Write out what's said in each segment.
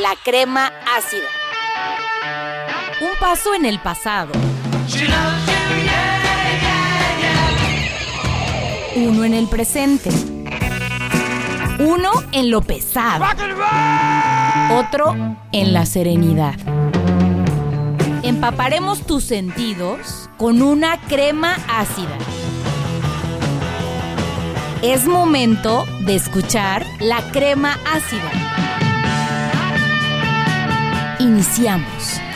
la crema ácida. Un paso en el pasado. Uno en el presente. Uno en lo pesado. Otro en la serenidad. Empaparemos tus sentidos con una crema ácida. Es momento de escuchar la crema ácida. Iniciamos.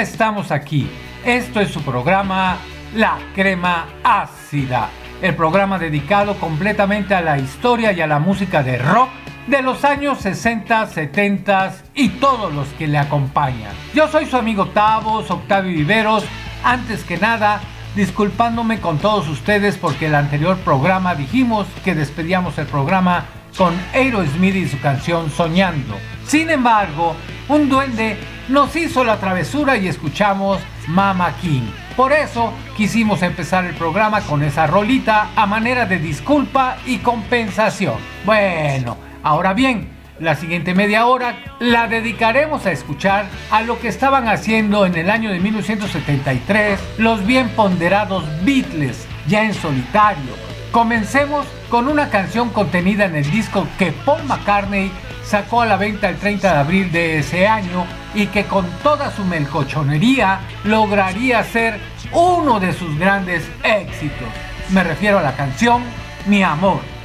Estamos aquí. Esto es su programa La Crema Ácida, el programa dedicado completamente a la historia y a la música de rock de los años 60, 70 y todos los que le acompañan. Yo soy su amigo Tavos, Octavio Viveros. Antes que nada, disculpándome con todos ustedes porque el anterior programa dijimos que despedíamos el programa con Aerosmith y su canción Soñando. Sin embargo, un duende nos hizo la travesura y escuchamos Mama King. Por eso quisimos empezar el programa con esa rolita a manera de disculpa y compensación. Bueno, ahora bien, la siguiente media hora la dedicaremos a escuchar a lo que estaban haciendo en el año de 1973 los bien ponderados Beatles, ya en solitario. Comencemos con una canción contenida en el disco que Paul McCartney sacó a la venta el 30 de abril de ese año y que con toda su melcochonería lograría ser uno de sus grandes éxitos. Me refiero a la canción Mi Amor.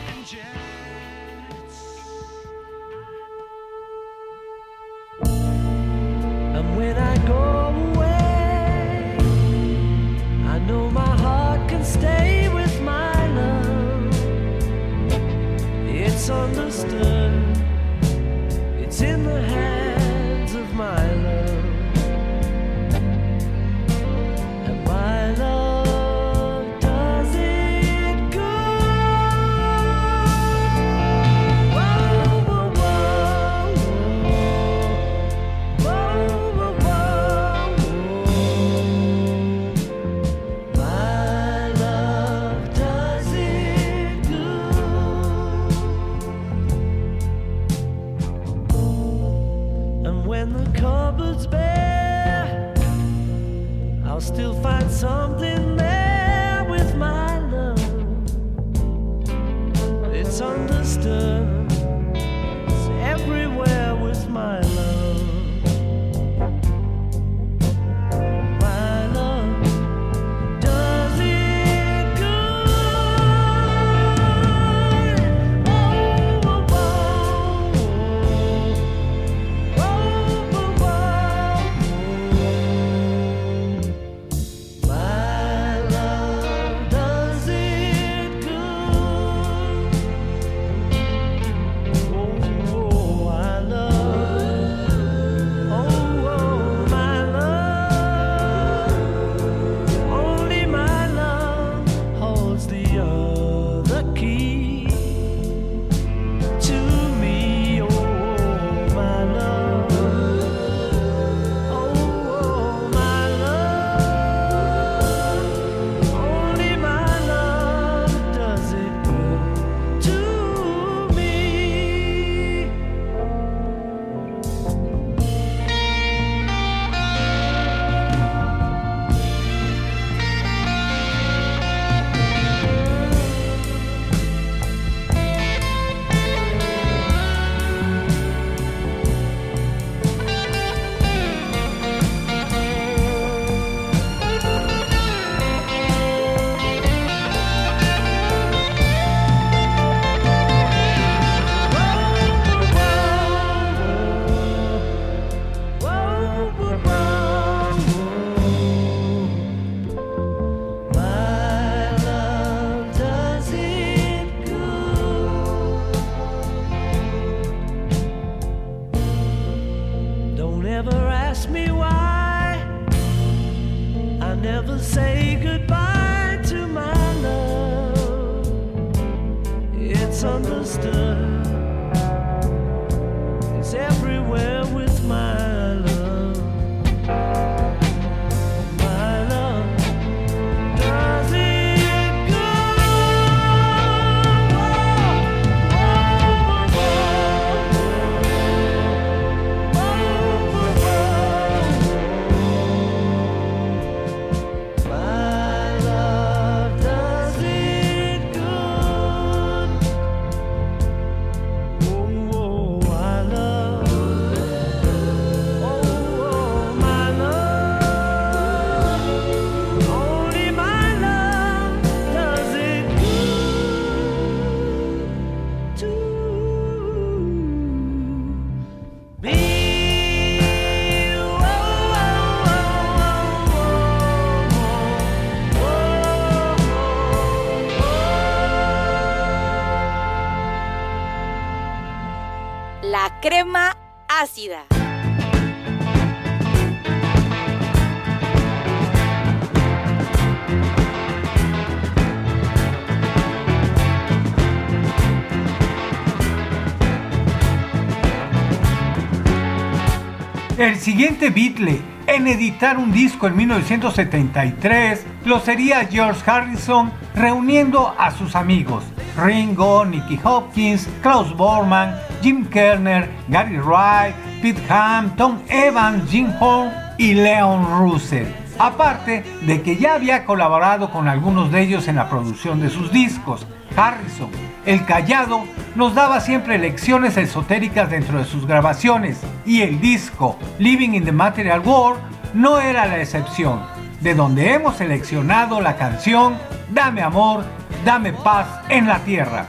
still It's understood. Crema ácida. El siguiente Beatle en editar un disco en 1973 lo sería George Harrison reuniendo a sus amigos Ringo, Nicky Hopkins, Klaus Bormann, Jim Kerner, Gary Wright, Pete Ham, Tom Evans, Jim Horn y Leon Russell. Aparte de que ya había colaborado con algunos de ellos en la producción de sus discos, Harrison, el callado, nos daba siempre lecciones esotéricas dentro de sus grabaciones y el disco Living in the Material World no era la excepción, de donde hemos seleccionado la canción Dame amor, dame paz en la tierra.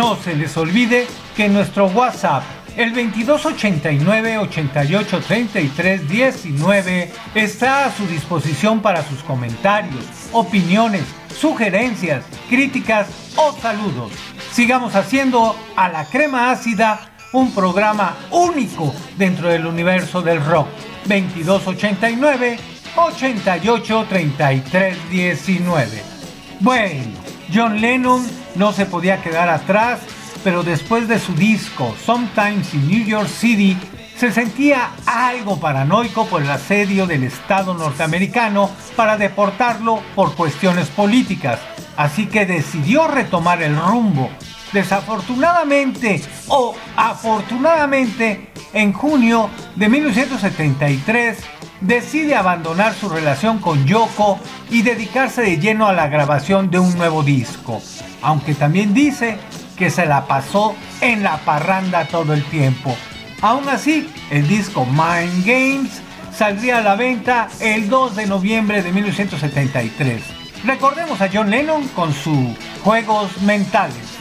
No se les olvide que nuestro WhatsApp, el 2289 88 33 19, está a su disposición para sus comentarios, opiniones, sugerencias, críticas o saludos. Sigamos haciendo a la crema ácida un programa único dentro del universo del rock. 2289 88 33 19. Bueno, John Lennon no se podía quedar atrás, pero después de su disco Sometimes in New York City, se sentía algo paranoico por el asedio del Estado norteamericano para deportarlo por cuestiones políticas, así que decidió retomar el rumbo. Desafortunadamente o afortunadamente, en junio de 1973 decide abandonar su relación con Yoko y dedicarse de lleno a la grabación de un nuevo disco, aunque también dice que se la pasó en la parranda todo el tiempo. Aún así, el disco Mind Games saldría a la venta el 2 de noviembre de 1973. Recordemos a John Lennon con sus Juegos Mentales.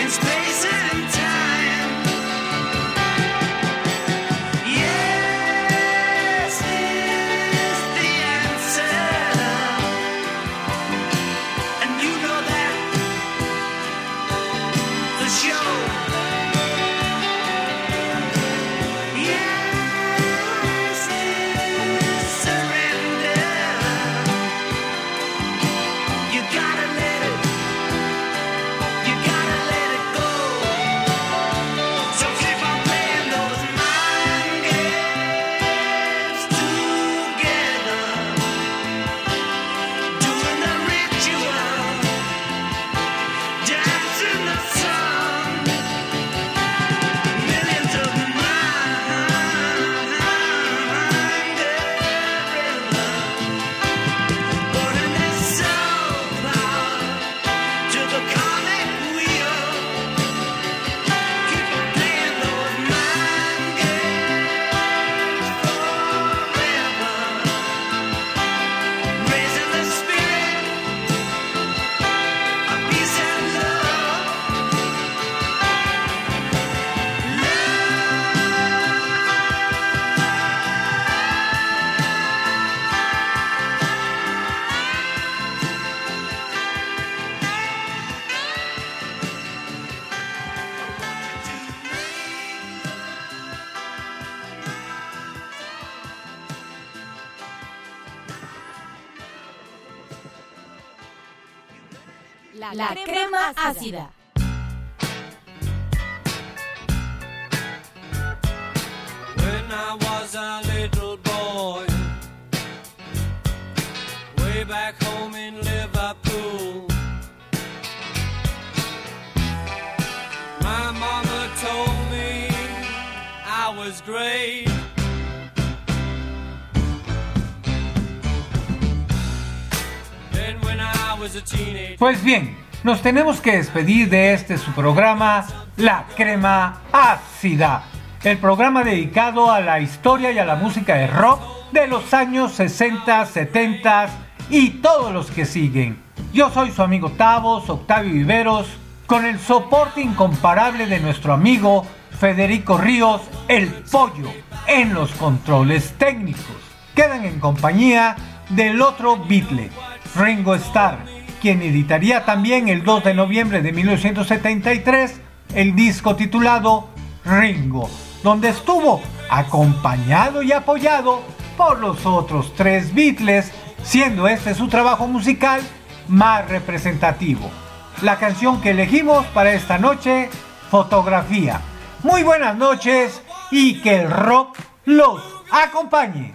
in spaces. Ácida. When I was a little boy, way back home in Liverpool, my mama told me I was great. Then when I was a teenager. Pues bien, nos tenemos que despedir de este su programa, La Crema Ácida, el programa dedicado a la historia y a la música de rock de los años 60, 70 y todos los que siguen. Yo soy su amigo Tavos, Octavio Viveros, con el soporte incomparable de nuestro amigo Federico Ríos, el pollo, en los controles técnicos. Quedan en compañía del otro Beatle, Ringo Starr, quien editaría también el 2 de noviembre de 1973 el disco titulado Ringo, donde estuvo acompañado y apoyado por los otros tres Beatles, siendo este su trabajo musical más representativo. La canción que elegimos para esta noche, Fotografía. Muy buenas noches y que el rock los acompañe.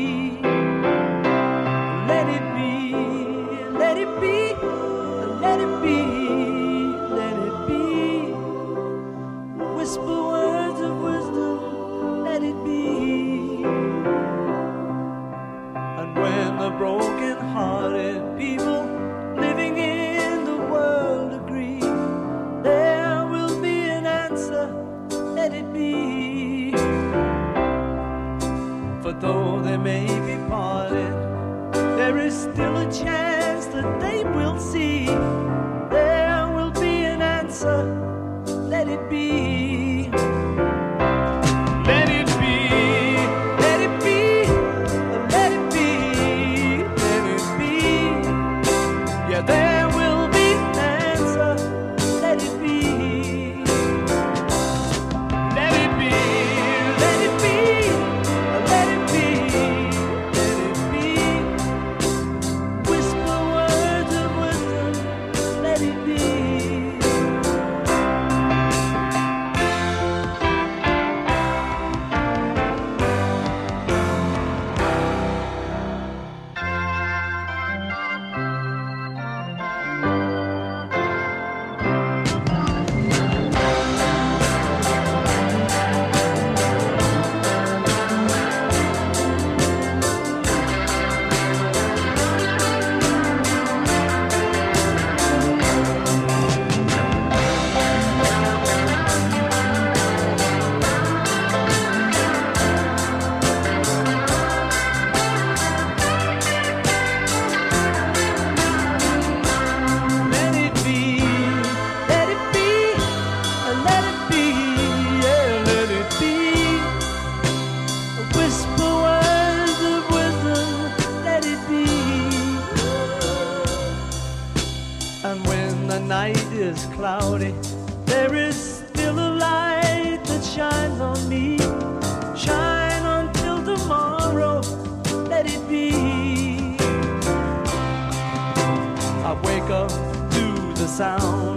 sound.